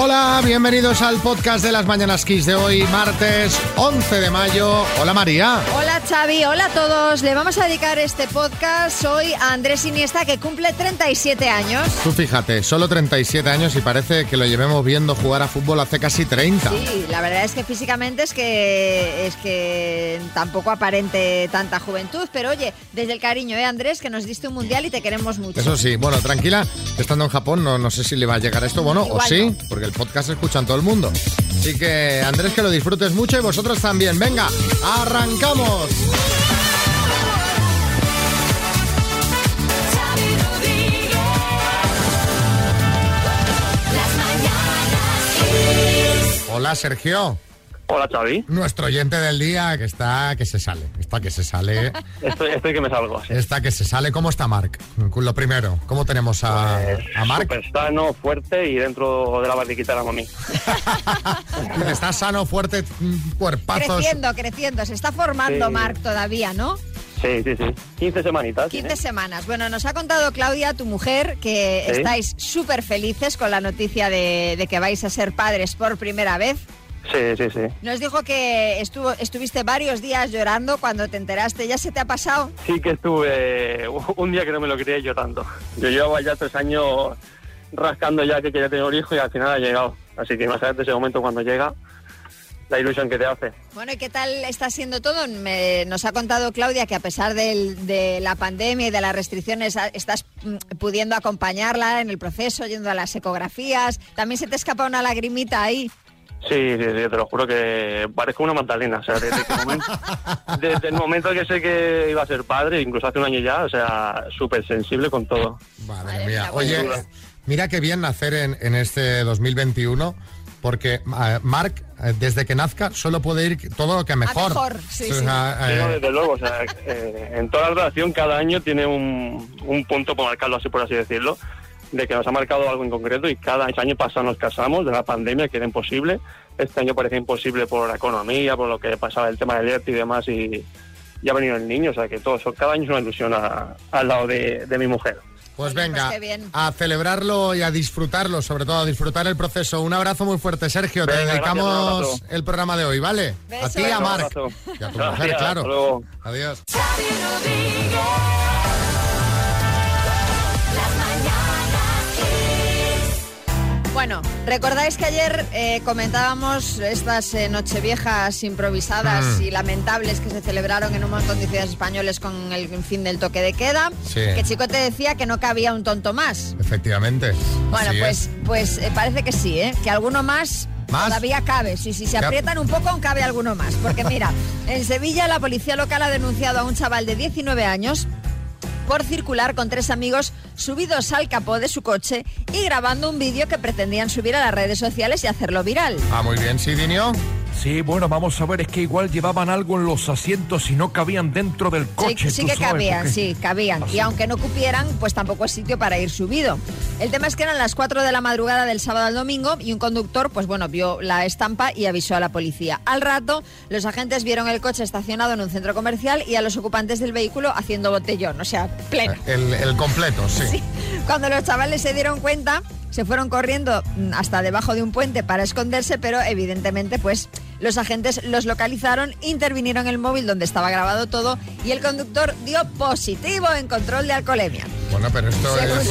Hola, bienvenidos al podcast de las Mañanas Kiss de hoy, martes 11 de mayo. Hola María. Hola Xavi, hola a todos. Le vamos a dedicar este podcast hoy a Andrés Iniesta que cumple 37 años. Tú fíjate, solo 37 años y parece que lo llevemos viendo jugar a fútbol hace casi 30. Sí, la verdad es que físicamente es que es que tampoco aparente tanta juventud, pero oye, desde el cariño, ¿eh Andrés? Que nos diste un mundial y te queremos mucho. Eso sí, bueno, tranquila, estando en Japón no, no sé si le va a llegar esto, bueno, o sí, porque el podcast escucha en todo el mundo. Así que Andrés, que lo disfrutes mucho y vosotros también. Venga, arrancamos. Hola Sergio. Hola Xavi. Nuestro oyente del día que está que se sale. Está que se sale. Estoy, estoy que me salgo. sí. Está que se sale. ¿Cómo está Marc? Lo primero, ¿cómo tenemos a, Pues, a Marc? súper sano, fuerte y dentro de la barriquita de la mami. Está sano, fuerte, cuerpazos. Creciendo, creciendo. Se está formando Sí. Marc todavía, ¿no? Sí, sí, sí. 15 semanitas. 15 ¿eh? semanas. Bueno, nos ha contado Claudia, tu mujer, que Sí. estáis súper felices con la noticia de, de que vais a ser padres por primera vez. Sí, sí, sí. Nos dijo que estuvo, estuviste varios días llorando cuando te enteraste. ¿Ya se te ha pasado? Sí que estuve un día que no me lo creía yo tanto. Yo llevaba ya tres años rascando ya que quería tener un hijo y al final ha llegado. Así que imagínate ese momento cuando llega, la ilusión que te hace. Bueno, ¿y qué tal está siendo todo? Me- nos ha contado Claudia que a pesar del- de la pandemia y de las restricciones estás mm, pudiendo acompañarla en el proceso, yendo a las ecografías. También se te escapa una lagrimita ahí. Sí, sí, sí, te lo juro que parezco una Magdalena. O sea, desde, el momento, desde el momento que sé que iba a ser padre, incluso hace un año ya, o sea, súper sensible con todo. Madre mía. Oye, mira qué bien nacer en, en este 2021, porque Marc, eh, desde que nazca, solo puede ir todo lo que mejor. mejor, sí, O sí. sea, Sí, no, eh, desde luego, o sea, eh, en toda la relación cada año tiene un, un punto, por marcarlo así, por así decirlo, de que nos ha marcado algo en concreto y cada año pasado nos casamos de la pandemia, que era imposible. Este año parecía imposible por la economía, por lo que pasaba el tema del ERTE y demás, y ya ha venido el niño, o sea, que todo eso, cada año es una ilusión a- al lado de, de mi mujer. pues venga, pues bien. a celebrarlo y a disfrutarlo, sobre todo a disfrutar el proceso. Un abrazo muy fuerte, Sergio. Te Venga, gracias, un dedicamos abrazo. el programa de hoy, ¿vale? Beso. A ti y a Venga, Marc. Y a tu Gracias, mujer, claro. hasta luego. Adiós. Bueno, recordáis que ayer eh, comentábamos estas eh, nocheviejas improvisadas Mm. y lamentables que se celebraron en un montón de ciudades españoles con el fin del toque de queda. Sí. Que Chico te decía que no cabía un tonto más. Efectivamente. Bueno, Así pues, es. pues eh, parece que sí, ¿eh? Que alguno más, ¿Más? todavía cabe. Sí, si se aprietan un poco, aún cabe alguno más. Porque mira, en Sevilla la policía local ha denunciado a un chaval de 19 años por circular con tres amigos subidos al capó de su coche y grabando un vídeo que pretendían subir a las redes sociales y hacerlo viral. Ah, muy bien, Sidinio. Sí, bueno, vamos a ver, es que igual llevaban algo en los asientos y no cabían dentro del coche. Sí, sí que sabes, cabían, porque- sí, cabían. Y aunque no cupieran, pues tampoco es sitio para ir subido. El tema es que eran las 4 de la madrugada del sábado al domingo y un conductor, pues bueno, vio la estampa y avisó a la policía. Al rato, los agentes vieron el coche estacionado en un centro comercial y a los ocupantes del vehículo haciendo botellón, o sea, pleno. El, el completo, sí. Sí. Cuando los chavales se dieron cuenta, se fueron corriendo mm, hasta debajo de un puente para esconderse, pero evidentemente, pues los agentes los localizaron, intervinieron en el móvil donde estaba grabado todo y el conductor dio positivo en control de alcoholemia. Bueno, pero esto es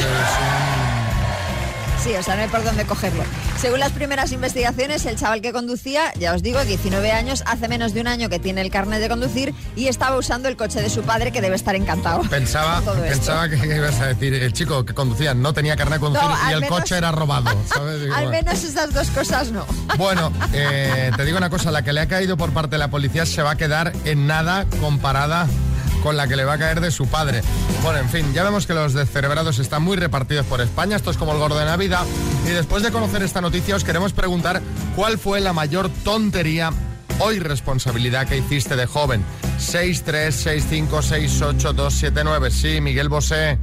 Sí, o sea, no hay por dónde cogerlo. Según las primeras investigaciones, el chaval que conducía, ya os digo, 19 años, hace menos de un año que tiene el carnet de conducir y estaba usando el coche de su padre, que debe estar encantado. Pensaba, pensaba que ibas a decir, el chico que conducía no tenía carnet de conducir No, y el menos- coche era robado. ¿sabes? Digo, Al menos esas dos cosas no. Bueno, eh, te digo una cosa, la que le ha caído por parte de la policía se va a quedar en nada comparada con la que le va a caer de su padre. Bueno, en fin, ya vemos que los descerebrados están muy repartidos por España, esto es como el gordo de Navidad. Y después de conocer esta noticia os queremos preguntar cuál fue la mayor tontería o irresponsabilidad que hiciste de joven. 636568279. Sí, Miguel Bosé.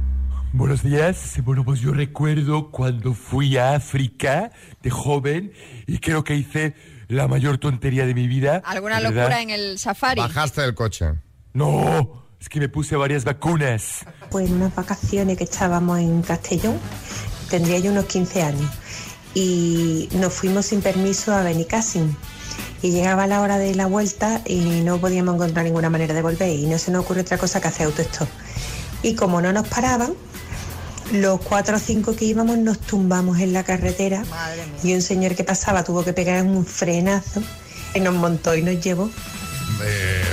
Buenos días. Bueno, pues yo recuerdo cuando fui a África de joven y creo que hice la mayor tontería de mi vida. ¿Alguna ¿verdad? locura en el safari? Bajaste del coche. No, es que me puse varias vacunas. Pues en unas vacaciones que estábamos en Castellón, tendría yo unos 15 años. y nos fuimos sin permiso a Benicassim. Y llegaba la hora de la vuelta y no podíamos encontrar ninguna manera de volver y no se nos ocurre otra cosa que hacer autostop. Y como no nos paraban, los cuatro o cinco que íbamos nos tumbamos en la carretera y un señor que pasaba tuvo que pegar un frenazo y nos montó y nos llevó. Eh,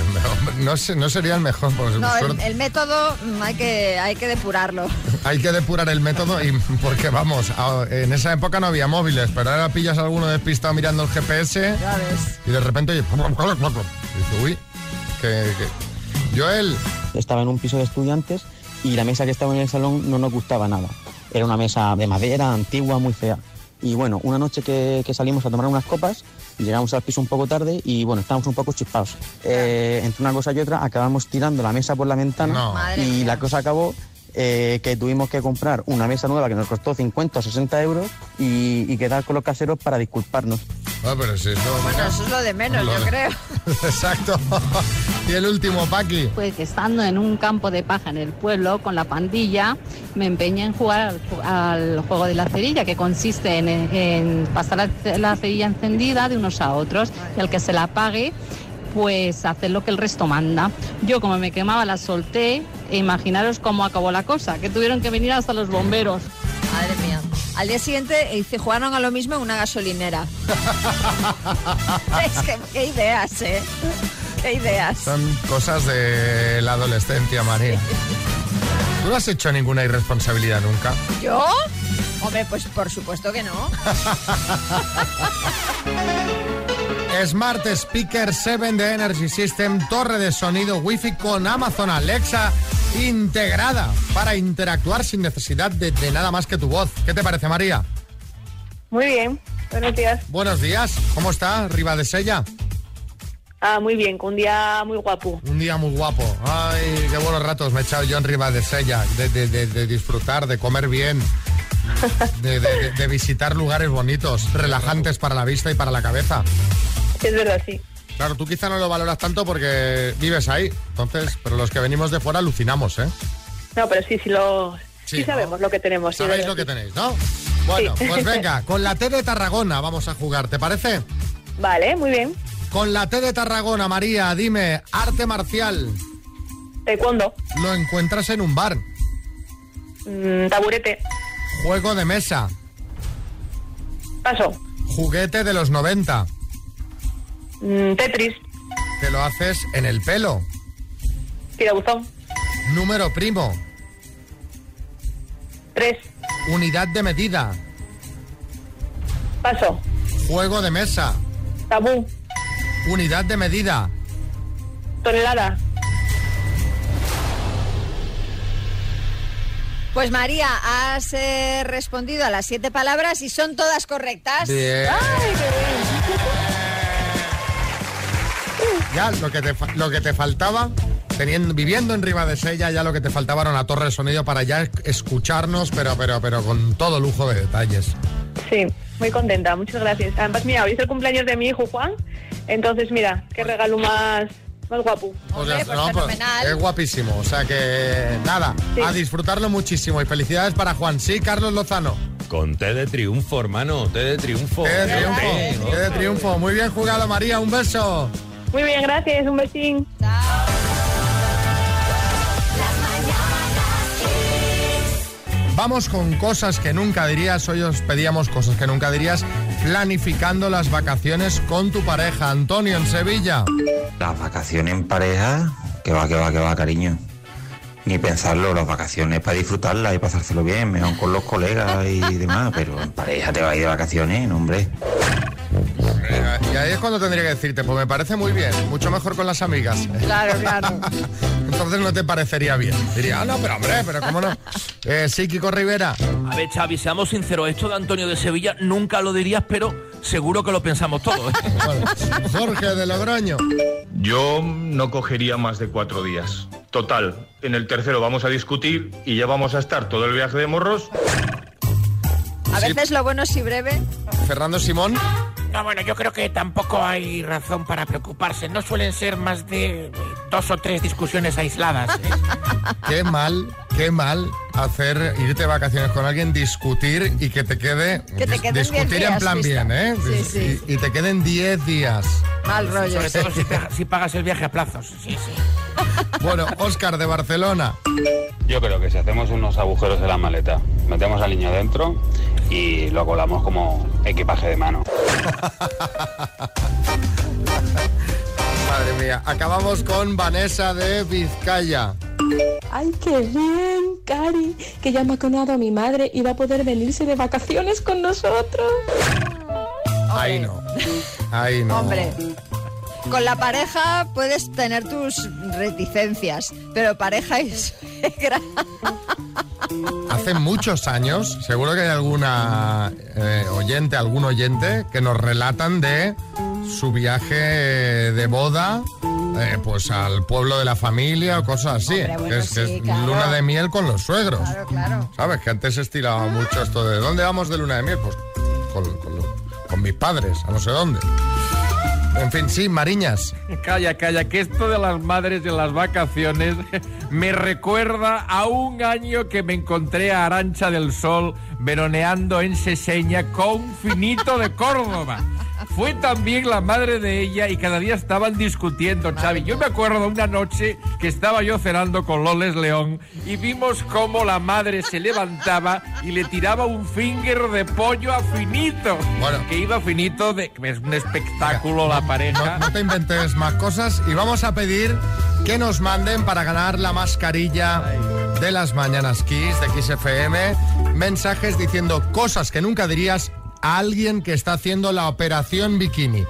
no, sería el mejor. Por No, el, método mm, hay que, hay que depurarlo. Hay que depurar el método y porque vamos, a- en esa época no había móviles, pero ahora pillas a alguno despistado mirando el GPS Ya ves. y de repente oye, dice, uy, que, que- Joel, Estaba en un piso de estudiantes y la mesa que estaba en el salón no nos gustaba nada. Era una mesa de madera, antigua, muy fea. Y bueno, una noche que, que salimos a tomar unas copas, llegamos al piso un poco tarde y bueno, estábamos un poco chispados. Eh, entre una cosa y otra acabamos tirando la mesa por la ventana No. Y la cosa acabó eh, que tuvimos que comprar una mesa nueva que nos costó 50 o 60 euros y, y quedar con los caseros para disculparnos. Ah, pero si eso... Bueno, eso es lo de menos, Lo yo de- creo. Exacto. y el último, Paqui. Pues que estando en un campo de paja en el pueblo con la pandilla, me empeñé en jugar al, ju- al juego de la cerilla, que consiste en, en pasar la, la cerilla encendida de unos a otros y al que se la apague, pues hacer lo que el resto manda. Yo como me quemaba la solté e imaginaros cómo acabó la cosa, que tuvieron que venir hasta los bomberos. Madre mía. Al día siguiente eh, dice, jugaron a lo mismo en una gasolinera. es que qué ideas, ¿eh? Qué ideas. Son cosas de la adolescencia, María. ¿Tú no has hecho ninguna irresponsabilidad nunca? ¿Yo? Hombre, pues por supuesto que no. Smart Speaker 7 de Energy System, torre de sonido Wi-Fi con Amazon Alexa integrada para interactuar sin necesidad de, de nada más que tu voz. ¿Qué te parece, María? Muy bien, buenos días. Buenos días, ¿cómo está? Riva de Sella. Ah, muy bien, con un día muy guapo. Un día muy guapo. Ay, qué buenos ratos me he echado yo en Riva de Sella, de, de- de- de disfrutar, de comer bien, de visitar lugares bonitos, relajantes para la vista y para la cabeza. Es verdad, sí. Claro, tú quizá no lo valoras tanto porque vives ahí, entonces, pero los que venimos de fuera alucinamos, ¿eh? No, pero sí, sí lo... Sí, Sí, ¿no? sabemos lo que tenemos. sí, Sabéis verdad, lo que sí. tenéis, ¿no? Bueno, Sí. pues venga, con la T de Tarragona vamos a jugar, ¿te parece? Vale, muy bien. Con la T de Tarragona, María, dime, arte marcial, Taekwondo, lo encuentras en un bar, mm, taburete, juego de mesa, paso, juguete de los 90, mm, Tetris, te lo haces en el pelo, tirabuzón, número primo, tres, unidad de medida, paso, juego de mesa, tabú, unidad de medida, tonelada. Pues María, has eh, respondido a las siete palabras y son todas correctas. Bien. Ya lo que te, lo que te faltaba, teniendo, viviendo en Ribadesella, ya lo que te faltaba era una torre de sonido para ya escucharnos, pero, pero, pero con todo lujo de detalles. Sí, muy contenta, muchas gracias. Además, mira, hoy es el cumpleaños de mi hijo Juan, entonces mira, qué regalo más, más guapo. O sea, Hombre, pues no, pues, fenomenal. es guapísimo. O sea que nada, Sí. a disfrutarlo muchísimo. Y felicidades para Juan. Sí, Carlos Lozano. Con té de triunfo, hermano, té de triunfo. Qué de Té, triunfo. Qué de triunfo. Muy bien jugado, María. Un beso. Muy bien, gracias, un besín. Vamos con cosas que nunca dirías. Hoy os pedíamos cosas que nunca dirías. Planificando las vacaciones con tu pareja. Antonio, en Sevilla. Las vacaciones en pareja, que va, que va, que va, cariño. Ni pensarlo, las vacaciones para disfrutarlas y pasárselo bien, mejor con los colegas y demás, pero en pareja te vas a ir de vacaciones, hombre. Y ahí es cuando tendría que decirte, pues me parece muy bien, mucho mejor con las amigas. Claro, claro. Entonces no te parecería bien. Diría, ah, no, pero hombre, pero cómo no. Eh, sí, Kiko Rivera. A ver, Xavi, seamos sinceros, esto de Antonio de Sevilla nunca lo dirías, pero seguro que lo pensamos todos. ¿eh? Bueno, Jorge de Logroño. Yo no cogería más de cuatro días. Total, en el tercero vamos a discutir y ya vamos a estar todo el viaje de morros. A Sí. veces lo bueno es y breve. Fernando Simón. No, bueno, yo creo que tampoco hay razón para preocuparse. No suelen ser más de eh, dos o tres discusiones aisladas. ¿eh? Qué mal qué mal hacer irte de vacaciones con alguien, discutir y que te quede. Que te dis- queden discutir 10 en días, plan bien, ¿eh? Sí, sí. Y, y te queden 10 días. Mal rollo. Sobre todo si, pagas el viaje a plazos. Sí, sí. Bueno, Oscar de Barcelona. Yo creo que si hacemos unos agujeros en la maleta, metemos al niño dentro y lo colamos como equipaje de mano. Madre mía. Acabamos con Vanessa de Vizcaya. Ay, qué bien, Cari, que ya me ha conado a mi madre y va a poder venirse de vacaciones con nosotros. Ahí no. Ahí no. Hombre, con la pareja puedes tener tus reticencias, pero pareja y suegra. Hace muchos años, seguro que hay alguna eh, oyente, algún oyente que nos relatan de su viaje de boda, eh, pues al pueblo de la familia o cosas así. Hombre, bueno, que es, que sí, es claro. luna de miel con los suegros. Claro, claro. ¿Sabes? Que antes se estiraba mucho esto de ¿dónde vamos de luna de miel? Pues con, con mis padres, a no sé dónde. En fin, sí, Mariñas. Calla, calla, que esto de las madres en las vacaciones me recuerda a un año que me encontré a Arancha del Sol veroneando en Seseña con Finito de Córdoba. Fue también la madre de ella y cada día estaban discutiendo, Xavi. Yo me acuerdo una noche que estaba yo cenando con Loles León y vimos cómo la madre se levantaba y le tiraba un finger de pollo a Finito. Bueno. Que iba Finito, de, es un espectáculo la pareja. No, no te inventes más cosas y vamos a pedir que nos manden para ganar la mascarilla de las mañanas Kiss de Kiss FM mensajes diciendo cosas que nunca dirías a alguien que está haciendo la operación bikini.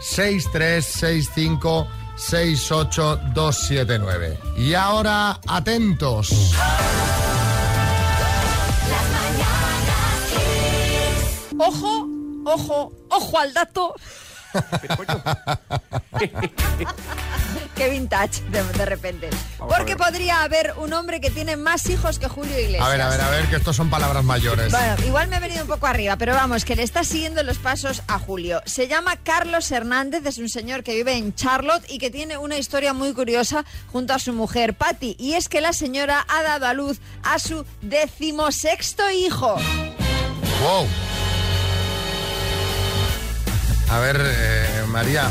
6365 68279. Y ahora atentos. Ojo, ojo, ojo al dato. Qué vintage de, de repente. Vamos Porque podría haber un hombre que tiene más hijos que Julio Iglesias. A ver, a ver, a ver, que estos son palabras mayores. Bueno, igual me he venido un poco arriba, pero vamos, que le está siguiendo los pasos a Julio. Se llama Carlos Hernández, es un señor que vive en Charlotte y que tiene una historia muy curiosa junto a su mujer Patty. Y es que la señora ha dado a luz a su decimosexto hijo. Wow. A ver, eh, María,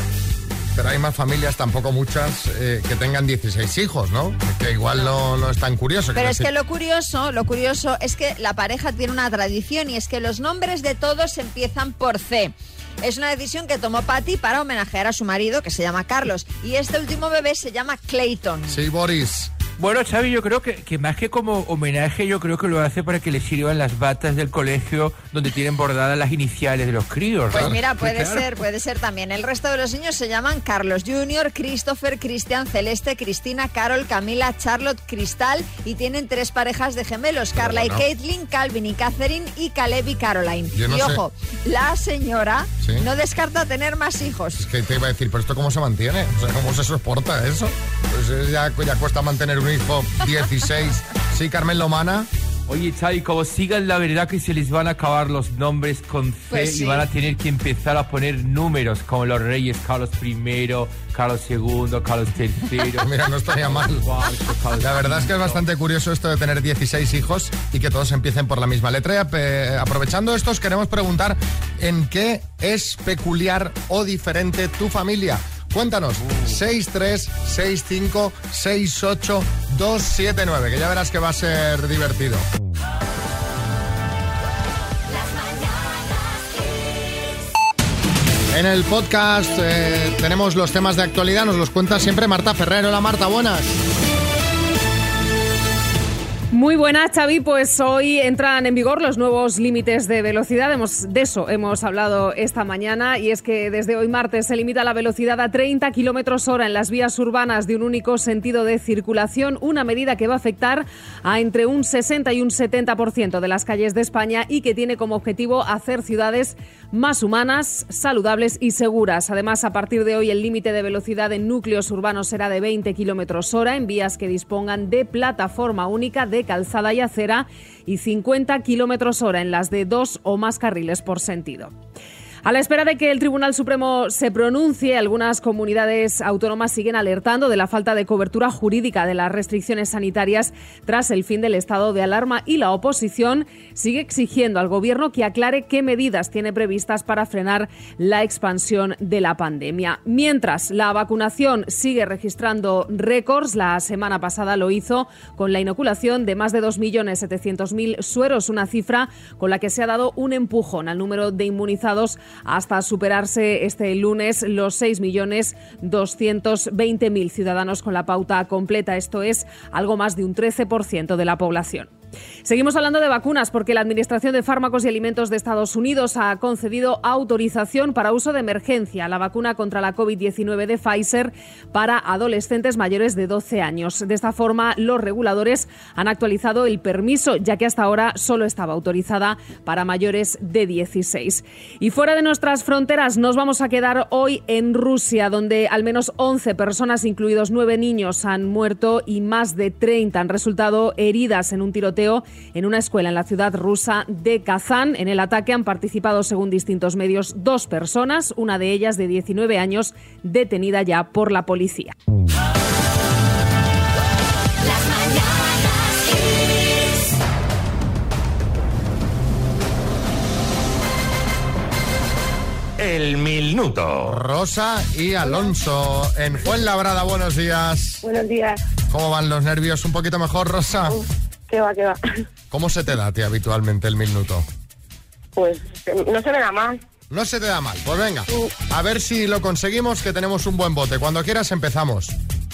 pero hay más familias, tampoco muchas, eh, que tengan 16 hijos, ¿no? Que igual no, no es tan curioso. Pero es que lo curioso, lo curioso es que la pareja tiene una tradición y es que los nombres de todos empiezan por C. Es una decisión que tomó Patty para homenajear a su marido, que se llama Carlos. Y este último bebé se llama Clayton. Sí, Boris. Bueno, Xavi, yo creo que, que más que como homenaje, yo creo que lo hace para que le sirvan las batas del colegio donde tienen bordadas las iniciales de los críos. Pues ¿no? mira, puede Claro. ser, puede ser también. El resto de los niños se llaman Carlos Jr., Christopher, Cristian, Celeste, Cristina, Carol, Camila, Charlotte, Cristal y tienen tres parejas de gemelos, Carla bueno. y Caitlin, Calvin y Catherine y Caleb y Caroline. Yo no y sé. ojo, la señora Sí. no descarta tener más hijos. Es que te iba a decir, pero esto cómo se mantiene, o sea, cómo se soporta eso. Pues ya, ya cuesta mantener un hijo 16. Sí, Carmen Lomana. Oye, Xavi, como sigan, la verdad que se les van a acabar los nombres con C Pues sí. y van a tener que empezar a poner números como los reyes Carlos I, Carlos II, Carlos III. Mira, no estaría mal. La verdad es que es bastante curioso esto de tener 16 hijos y que todos empiecen por la misma letra. Y ap- aprovechando esto, os queremos preguntar en qué es peculiar o diferente tu familia. Cuéntanos, 636568279, que ya verás que va a ser divertido. En el podcast eh, tenemos los temas de actualidad, nos los cuenta siempre Marta Ferrer. Hola Marta, buenas. Muy buenas, Xavi. Pues hoy entran en vigor los nuevos límites de velocidad. Hemos, de eso hemos hablado esta mañana y es que desde hoy martes se limita la velocidad a 30 kilómetros hora en las vías urbanas de un único sentido de circulación, una medida que va a afectar a entre un 60 y un 70% de las calles de España y que tiene como objetivo hacer ciudades más humanas, saludables y seguras. Además, a partir de hoy el límite de velocidad en núcleos urbanos será de 20 kilómetros hora en vías que dispongan de plataforma única de calzada y acera y 50 kilómetros hora en las de dos o más carriles por sentido. A la espera de que el Tribunal Supremo se pronuncie, algunas comunidades autónomas siguen alertando de la falta de cobertura jurídica de las restricciones sanitarias tras el fin del estado de alarma y la oposición sigue exigiendo al Gobierno que aclare qué medidas tiene previstas para frenar la expansión de la pandemia. Mientras, la vacunación sigue registrando récords. La semana pasada lo hizo con la inoculación de más de 2.700.000 sueros, una cifra con la que se ha dado un empujón al número de inmunizados hasta superarse este lunes los 6.220.000 ciudadanos con la pauta completa. Esto es algo más de un 13% de la población. Seguimos hablando de vacunas porque la Administración de Fármacos y Alimentos de Estados Unidos ha concedido autorización para uso de emergencia a la vacuna contra la COVID-19 de Pfizer para adolescentes mayores de 12 años. De esta forma, los reguladores han actualizado el permiso, ya que hasta ahora solo estaba autorizada para mayores de 16. Y fuera de nuestras fronteras, nos vamos a quedar hoy en Rusia, donde al menos 11 personas, incluidos 9 niños, han muerto y más de 30 han resultado heridas en un tiroteo en una escuela en la ciudad rusa de Kazán. En el ataque han participado, según distintos medios, dos personas, una de ellas de 19 años, detenida ya por la policía. El minuto. Rosa y Alonso en Fuenlabrada, buenos días. Buenos días. ¿Cómo van los nervios? ¿Un poquito mejor, Rosa? ¿Qué va, qué va? ¿Cómo se te da a ti habitualmente el minuto? Pues no se me da mal. No se te da mal. Pues venga, a ver si lo conseguimos, que tenemos un buen bote. Cuando quieras empezamos.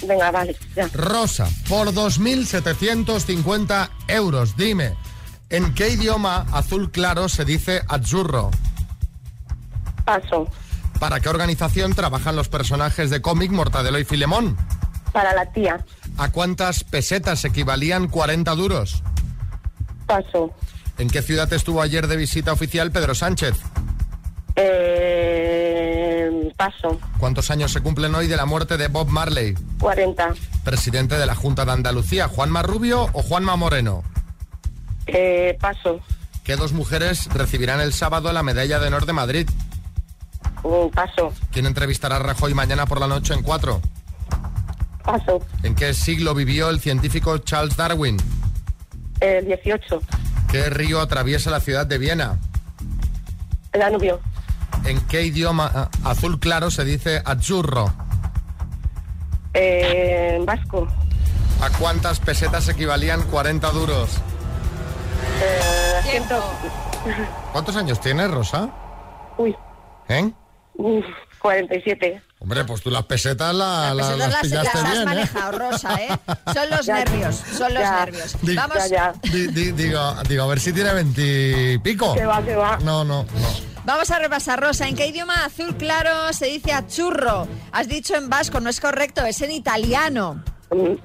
Venga, vale, ya. Rosa, por 2.750 euros, dime, ¿en qué idioma azul claro se dice azzurro? Paso. ¿Para qué organización trabajan los personajes de cómic Mortadelo y Filemón? Para la tía. ¿A cuántas pesetas equivalían 40 duros? Paso. ¿En qué ciudad estuvo ayer de visita oficial Pedro Sánchez? Eh, paso. ¿Cuántos años se cumplen hoy de la muerte de Bob Marley? 40. Presidente de la Junta de Andalucía, ¿Juanma Rubio o Juanma Moreno? Eh, paso. ¿Qué dos mujeres recibirán el sábado la medalla de honor de Madrid? Un paso. ¿Quién entrevistará a Rajoy mañana por la noche en cuatro? Paso. ¿En qué siglo vivió el científico Charles Darwin? El 18. ¿Qué río atraviesa la ciudad de Viena? El Danubio. ¿En qué idioma ah, azul claro se dice azzurro? Eh, vasco. ¿A cuántas pesetas equivalían 40 duros? Eh, ciento- ¿Cuántos años tienes, Rosa? Uy, ¿Eh? uf, 47. Hombre, pues tú las pesetas, la- la- Pesetas las las, pillaste las has bien, ¿eh? manejado, Rosa, ¿eh? Son los Ya, nervios, son los ya. nervios. Di- Vamos, Di- di- digo, digo, a ver si tiene veintipico. Que va, que va. No, no, no. vamos a repasar, Rosa. ¿En qué idioma azul claro se dice achurro? Has dicho en vasco, no es correcto, es en italiano. Mm,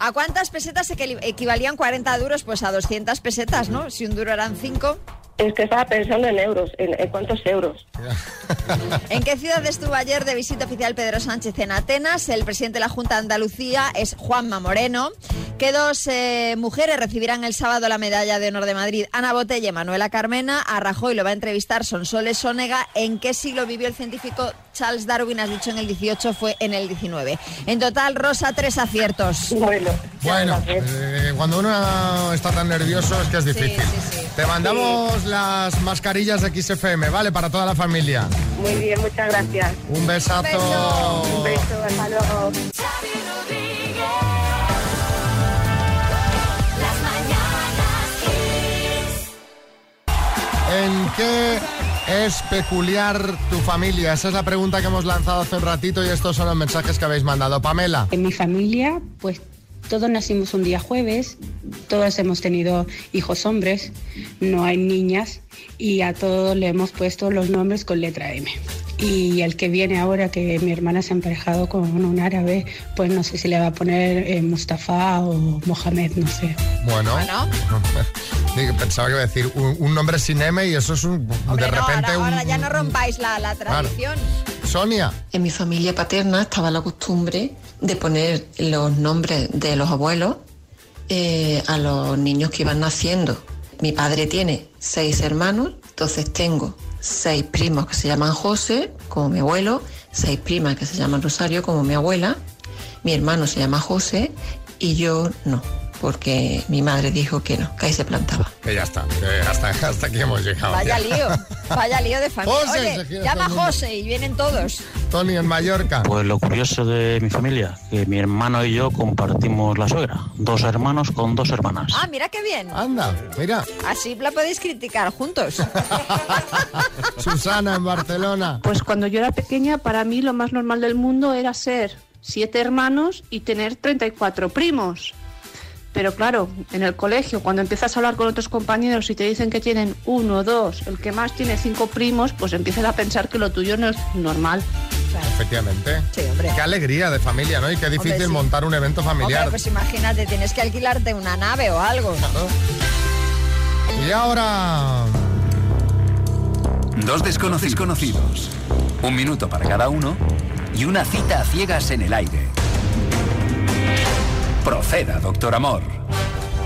¿A cuántas pesetas equi- equivalían 40 duros? Pues a 200 pesetas, ¿no? Si un duro eran 5. Es que estaba pensando en euros, en, cuántos euros. ¿En qué ciudad estuvo ayer de visita oficial Pedro Sánchez en Atenas? El presidente de la Junta de Andalucía es Juanma Moreno. ¿Qué dos eh, mujeres recibirán el sábado la medalla de honor de Madrid? Ana Botella y Manuela Carmena. A Rajoy lo va a entrevistar Sonsoles Sónega. ¿En qué siglo vivió el científico Charles Darwin? Has dicho en el 18, fue en el 19. En total, Rosa, tres aciertos. Bueno, Bueno, eh, cuando uno está tan nervioso es que es difícil. Te mandamos las mascarillas de XFM, ¿vale? Para toda la familia. muy bien, muchas gracias. Un besazo. Un beso, hasta luego. ¿En qué es peculiar tu familia? Esa es la pregunta que hemos lanzado hace un ratito y estos son los mensajes que habéis mandado. Pamela. En mi familia, pues todos nacimos un día jueves, todos hemos tenido hijos hombres, no hay niñas y a todos le hemos puesto los nombres con letra M. Y el que viene ahora, que mi hermana se ha emparejado con un árabe, pues no sé si le va a poner eh, Mustafa o Mohamed, no sé. Bueno. Digo, Pensaba que iba a decir un, un nombre sin M y eso es un, Hombre, de no, repente ahora, un... ahora ya no rompáis la, la tradición. Sonia. En mi familia paterna estaba la costumbre de poner los nombres de los abuelos eh, a los niños que iban naciendo. Mi padre tiene seis hermanos, entonces tengo seis primos que se llaman José, como mi abuelo, seis primas que se llaman Rosario, como mi abuela, mi hermano se llama José y yo no, porque mi madre dijo que no, que ahí se plantaba. Que ya está, que hasta, hasta aquí hemos llegado. Vaya ya. lío, vaya lío de familia. José, Oye, llama. José y vienen todos. Tony en Mallorca. Pues lo curioso de mi familia, que mi hermano y yo compartimos la suegra. Dos hermanos con dos hermanas. Ah, mira qué bien. Anda, mira. Así la podéis criticar juntos. Susana en Barcelona. Pues cuando yo era pequeña, para mí lo más normal del mundo era ser siete hermanos y tener 34 primos. Pero claro, en el colegio, cuando empiezas a hablar con otros compañeros y te dicen que tienen uno, dos, el que más tiene cinco primos, pues empiezas a pensar que lo tuyo no es normal. Efectivamente. Sí, hombre. Qué alegría de familia, ¿no? Y qué difícil Hombre, sí. montar un evento familiar. Hombre, pues imagínate, tienes que alquilarte una nave o algo. Y ahora... Dos desconocidos conocidos. Un minuto para cada uno y una cita a ciegas en el aire. Proceda, doctor Amor.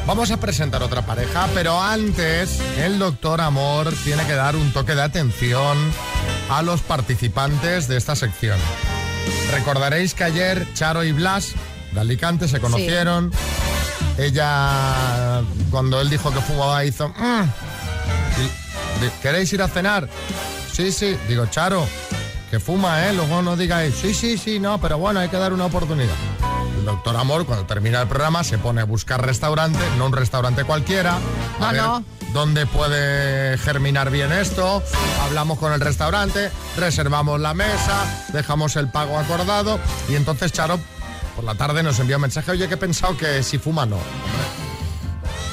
Vamos a presentar otra pareja, pero antes el doctor Amor tiene que dar un toque de atención a los participantes de esta sección. Recordaréis que ayer Charo y Blas de Alicante se conocieron. Ella, cuando él dijo que fumaba, hizo... "Mm". ¿Queréis ir a cenar? Sí, sí. Digo, Charo, que fuma, ¿eh? Luego no digáis, sí, sí, sí, no, pero bueno, hay que dar una oportunidad. El doctor Amor, cuando termina el programa, se pone a buscar restaurante, no un restaurante cualquiera. A No, ver no. dónde puede germinar bien esto. Hablamos con el restaurante, reservamos la mesa, dejamos el pago acordado y entonces Charo por la tarde nos envía un mensaje, oye, que he pensado que si fuma no.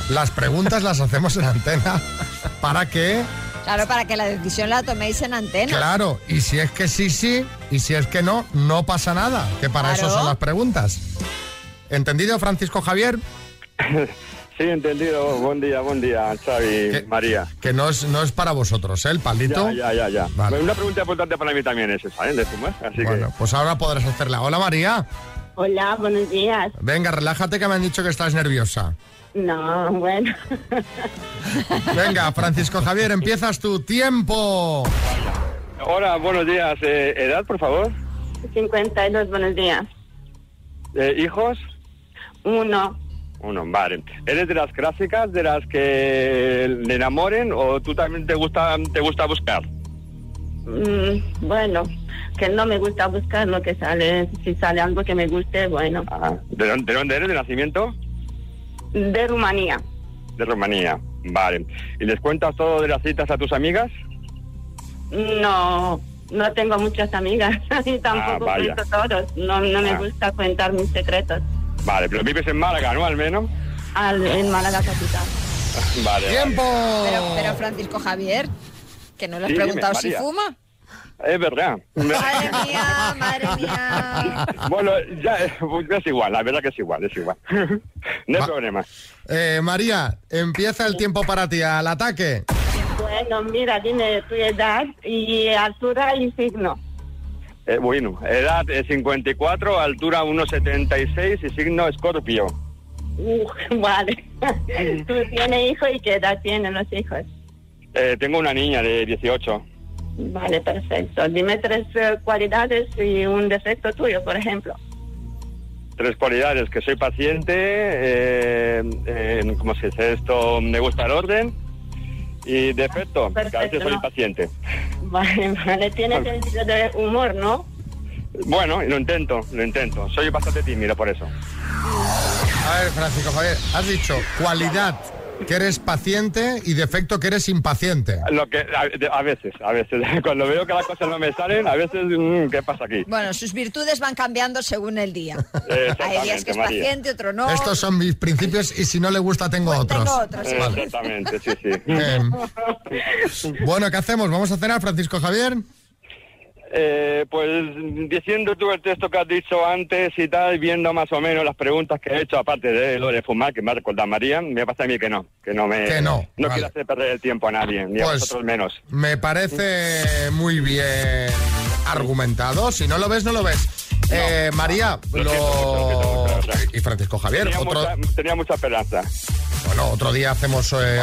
Las preguntas las hacemos en antena para que, Claro, para que la decisión la toméis en antena. claro, y si es que sí, sí, y si es que no, no pasa nada, que para eso son las preguntas. ¿Entendido, Francisco Javier? Sí, entendido. Buen día, buen día, Xavi, María. Que no es, no es para vosotros, ¿eh? El palito. Ya, ya, ya, ya. Vale. Una pregunta importante para mí también es esa, ¿eh? De fumar. Así Bueno, pues ahora podrás hacerla. Hola, María. Hola, buenos días. Venga, relájate que me han dicho que estás nerviosa. No, bueno. Venga, Francisco Javier, empiezas tu tiempo. Hola, buenos días. Eh, ¿Edad, por favor? 52, buenos días. Eh, ¿Hijos? Uno. Uno, vale. ¿Eres de las clásicas, de las que le enamoren o tú también te gusta, te gusta buscar? Mm, bueno, que no me gusta buscar lo que sale. Si sale algo que me guste, bueno. ¿De dónde, de dónde eres? ¿De nacimiento? De Rumanía. De Rumanía. Vale. ¿Y les cuentas todo de las citas a tus amigas? No, no tengo muchas amigas y tampoco Ah, cuento todos. No, no me Ah. gusta contar mis secretos. Vale, pero vives en Málaga, ¿no? Al menos. Al, en Málaga capital. Vale. ¡Tiempo! Pero, pero Francisco Javier, que no le has Sí, dime, preguntado si fuma. Es verdad. Madre mía, madre mía. Bueno, ya eh, es igual, la verdad que es igual, es igual. no hay problema. Eh, María, empieza el tiempo para ti, al ataque. Bueno, mira, dime tu edad y altura y signo. Eh, bueno, edad eh, 54, altura 1,76 y signo escorpio. Uh, vale. ¿Tú tienes hijos y qué edad tienen los hijos? Eh, tengo una niña de 18. Vale, perfecto. Dime tres eh, cualidades y un defecto tuyo, por ejemplo. Tres cualidades, que soy paciente, eh, eh, ¿cómo se dice esto? Me gusta el orden. Y defecto, que a veces soy ¿no? impaciente. Vale, vale. Tienes sentido de humor, ¿no? Bueno, lo intento, lo intento. Soy bastante tímido por eso. A ver, Francisco Javier, has dicho cualidad que eres paciente y defecto que eres impaciente. Lo que a, a veces, a veces, cuando veo que las cosas no me salen, a veces, mm, ¿qué pasa aquí? Bueno, sus virtudes van cambiando según el día. Hay días que es María. paciente, otro no. Estos son mis principios y si no le gusta tengo otros. Tengo otros, sí. Vale. Exactamente, sí, sí. Bien. Bueno, ¿qué hacemos? ¿Vamos a cenar, Francisco Javier? Eh, pues diciendo tú el texto que has dicho antes y tal, viendo más o menos las preguntas que he hecho, aparte de lo de fumar, que me ha recordado María, me pasa a mí que no, que no me... Que no, No vale. quiero hacer perder el tiempo a nadie, ni a Pues- vosotros menos. Me parece muy bien argumentado. Si no lo ves, no lo ves. Eh, María, lo... y Francisco Javier, Tenía, otro, mucha, tenía mucha esperanza. Bueno, otro día hacemos eh,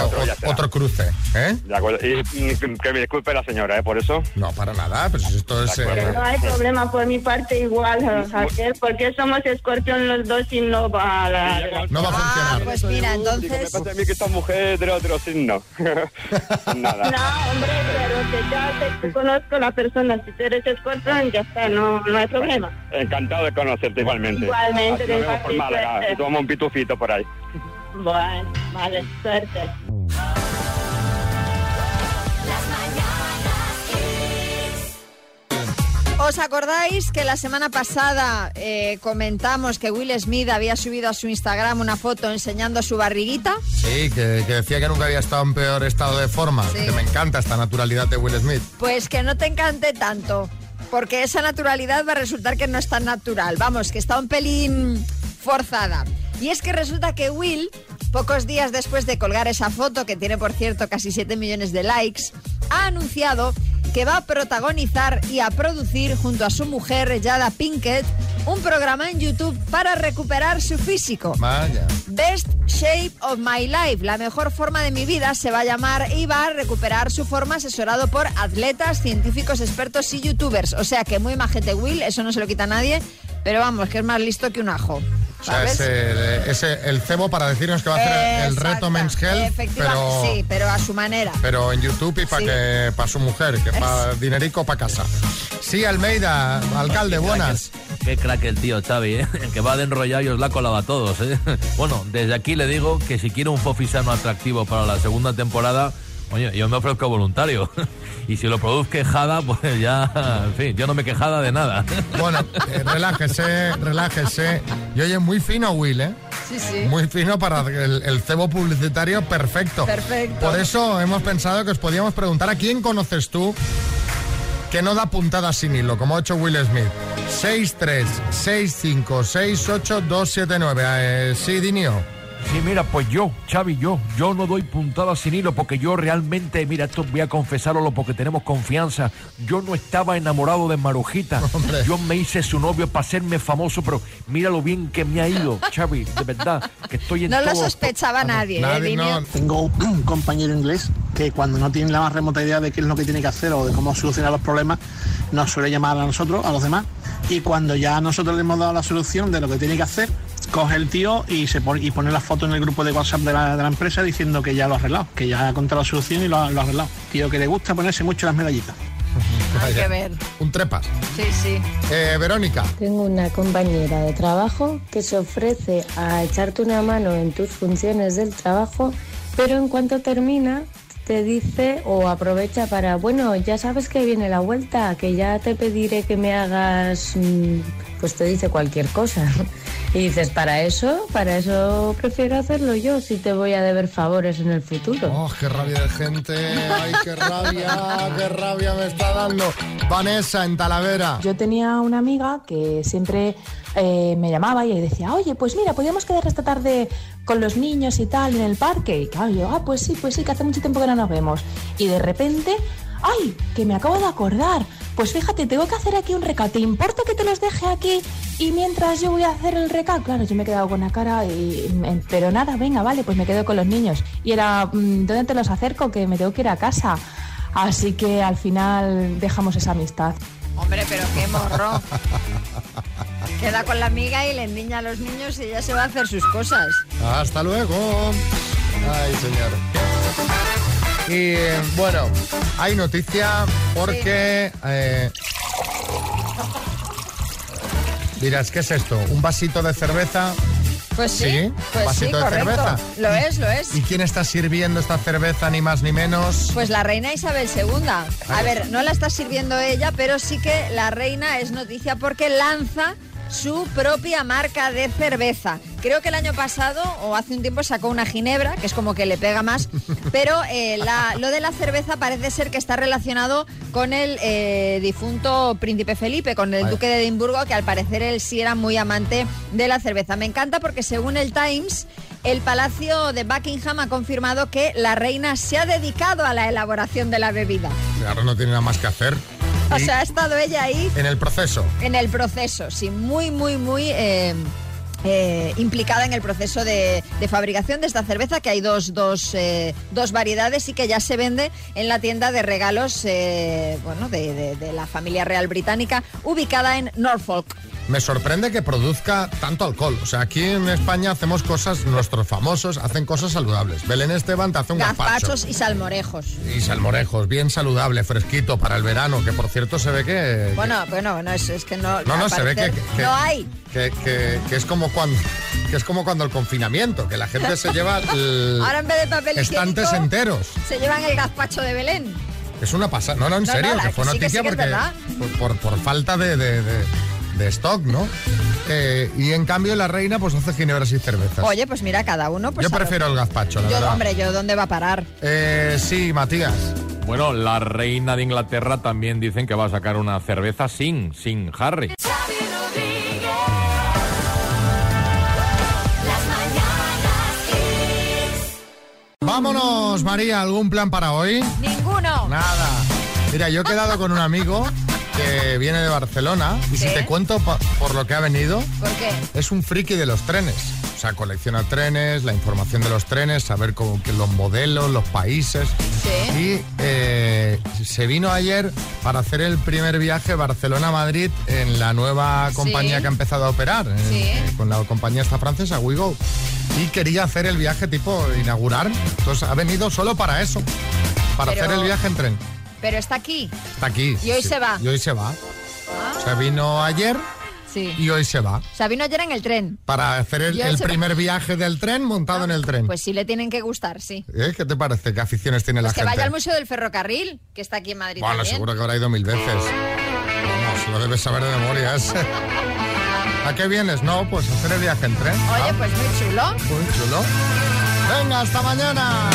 Otro o- cruce, ¿eh? De acuerdo. Y que me disculpe la señora, ¿eh? Por eso. No, para nada, pues esto es... eh, No hay problema por mi parte igual, Javier, porque somos escorpión los dos y no va a la... No va a funcionar. Pues mira, Digo, me entonces... parece a mí que esta mujer de otro signo. Nada. No, hombre, pero que ya te conozco la persona, si tú eres escorpión, ya está, no, no hay problema. Encantado de conocerte igualmente. Igualmente, Así nos vemos por Málaga y tomamos un pitufito por ahí. Bueno, vale, suerte. ¿Os acordáis que la semana pasada eh, comentamos que Will Smith había subido a su Instagram una foto enseñando su barriguita? Sí, que, que decía que nunca había estado en peor estado de forma. Sí. Que me encanta esta naturalidad de Will Smith. Pues que no te encante tanto, porque esa naturalidad va a resultar que no es tan natural. Vamos, que está un pelín forzada. Y es que resulta que Will, pocos días después de colgar esa foto, que tiene por cierto casi 7 millones de likes, ha anunciado que va a protagonizar y a producir junto a su mujer, Jada Pinkett, un programa en YouTube para recuperar su físico. Vaya. Best Shape of My Life, la mejor forma de mi vida, se va a llamar y va a recuperar su forma asesorado por atletas, científicos, expertos y youtubers. O sea que muy majete Will, eso no se lo quita a nadie, pero vamos, que es más listo que un ajo. O sea, es, eh, es, el cebo para decirnos que va a hacer el reto Men's Health, Efectivamente, pero, sí, pero a su manera. pero en YouTube y para Sí. que para su mujer, que para dinerico para casa. Sí, Almeida, alcalde, buenas. Qué crack el tío Xavi, ¿eh? El que va de enrollado y os la ha colado a todos, ¿eh? Bueno, desde aquí le digo que si quiere un fofisano atractivo para la segunda temporada, oye, yo me ofrezco voluntario. Y si lo produzca quejada, pues ya, en fin, yo no me quejada de nada. Bueno, eh, relájese, relájese. Y oye, muy fino Will, ¿eh? Sí, sí. Muy fino para el, el cebo publicitario, perfecto. Perfecto. Por eso hemos pensado que os podíamos preguntar a quién conoces tú que no da puntadas sin hilo, como ha hecho Will Smith. 636568279. Eh, sí, Dinio. Sí, mira, pues yo, Xavi, yo, yo no doy puntada sin hilo porque yo realmente, mira, esto voy a confesarlo porque tenemos confianza. Yo no estaba enamorado de Marujita. Yo me hice su novio para hacerme famoso, pero mira lo bien que me ha ido, Xavi, de verdad, que estoy en No lo todo- sospechaba nadie, ¿eh, Dinio? Tengo un compañero inglés que cuando no tiene la más remota idea de qué es lo que tiene que hacer o de cómo solucionar los problemas, nos suele llamar a nosotros, a los demás, y cuando ya nosotros le hemos dado la solución de lo que tiene que hacer, coge el tío y se pone, y pone la foto en el grupo de WhatsApp de la, de la empresa diciendo que ya lo ha arreglado, que ya ha encontrado la solución y lo ha, lo ha arreglado. Tío que le gusta ponerse mucho las medallitas. Hay que ver. Un trepas. Sí, sí. Eh, Verónica. Tengo una compañera de trabajo que se ofrece a echarte una mano en tus funciones del trabajo, pero en cuanto termina te dice o aprovecha para, bueno, ya sabes que viene la vuelta, que ya te pediré que me hagas, mm, pues te dice cualquier cosa. Y dices, para eso, para eso prefiero hacerlo yo, si te voy a deber favores en el futuro. Oh, qué rabia de gente. Ay, qué rabia, qué rabia me está dando. Vanessa en Talavera. Yo tenía una amiga que siempre eh, me llamaba y decía, oye, pues mira, podríamos quedar esta tarde con los niños y tal en el parque. Y claro, yo, ah, pues sí, pues sí, que hace mucho tiempo que no nos vemos. Y de repente, ¡ay! Que me acabo de acordar. Pues fíjate, tengo que hacer aquí un recado. ¿Te importa que te los deje aquí? Y mientras yo voy a hacer el recado, claro, yo me he quedado con la cara y... mm, Pero nada, venga, vale, pues me quedo con los niños. Y era, mm, ¿dónde te los acerco? Que me tengo que ir a casa. Así que al final dejamos esa amistad. Hombre, pero qué morro. Queda con la amiga y le endiña a los niños y ella se va a hacer sus cosas. Hasta luego. Ay, señor. Y bueno, hay noticia porque... eh, dirás, ¿qué es esto? ¿Un vasito de cerveza? Pues sí, Sí, pues vasito sí, de cerveza. Lo es, lo es. ¿Y quién está sirviendo esta cerveza, ni más ni menos? Pues la reina Isabel II. A ver, no la está sirviendo ella, pero sí que la reina es noticia porque lanza su propia marca de cerveza. Creo que el año pasado o hace un tiempo sacó una ginebra, que es como que le pega más, pero eh, la- lo de la cerveza parece ser que está relacionado con el eh, difunto príncipe Felipe, con el duque de Edimburgo, que al parecer él sí era muy amante de la cerveza. Me encanta porque según el Times, el Palacio de Buckingham ha confirmado que la reina se ha dedicado a la elaboración de la bebida. Ahora no tiene nada más que hacer. O sea, ha estado ella ahí en el proceso. en el proceso, sí, muy, muy, muy eh, eh, implicada en el proceso de, de fabricación de esta cerveza, que hay dos, dos, eh, dos variedades y que ya se vende en la tienda de regalos bueno, de, de- de la familia real británica, ubicada en Norfolk. Me sorprende que produzca tanto alcohol. O sea, aquí en España hacemos cosas, nuestros famosos hacen cosas saludables. Belén Esteban te hace un gazpacho. Gazpachos y salmorejos. Y salmorejos, bien saludable, fresquito para el verano, que por cierto se ve que... Bueno, bueno, no, es, es que no. No, no, se ve que- que- No hay. que, que- que es como cuando que es como cuando el confinamiento, que la gente se lleva el- Ahora en vez de papel estantes enteros. se llevan el gazpacho de Belén. Es una pasada. No, no, en No, serio, no, que fue que sí, que noticia sí, que porque por, por- por falta de, de- de- de stock, ¿no? Eh, y en cambio la reina pues hace ginebras y cervezas. Oye, pues mira, cada uno. Pues Yo prefiero el gazpacho, la Yo, verdad. hombre, yo dónde va a parar. Eh, sí, Matías. Bueno, la reina de Inglaterra también dicen que va a sacar una cerveza sin, sin Harry. Vámonos, María, ¿algún plan para hoy? Ninguno. Nada. Mira, yo he quedado con un amigo que viene de Barcelona y si te cuento por lo que ha venido, ¿Por qué? es un friki de los trenes. O sea, colecciona trenes, la información de los trenes, saber cómo, que los modelos, los países. Y eh, se vino ayer para hacer el primer viaje Barcelona-Madrid en la nueva compañía Sí. que ha empezado a operar, eh, con la compañía esta francesa, WeGo. Y quería hacer el viaje tipo inaugurar. Entonces ha venido solo para eso, para Pero- hacer el viaje en tren. Pero está aquí. Está aquí. Y hoy se va. Y hoy se va. O sea, vino ayer Sí. y hoy se va. O sea, vino ayer en el tren. Para hacer el, va. primer viaje del tren montado en el tren. Pues sí le tienen que gustar, sí. ¿Eh? ¿Qué te parece? ¿Qué aficiones tiene Pues la que gente? vaya al Museo del Ferrocarril, que está aquí en Madrid Bueno, también. seguro que habrá ido mil veces. Vamos, lo debes saber de memoria. ese. ¿A qué vienes? No, pues hacer el viaje en tren. Oye, Ah, pues muy chulo. muy chulo. Venga, hasta mañana.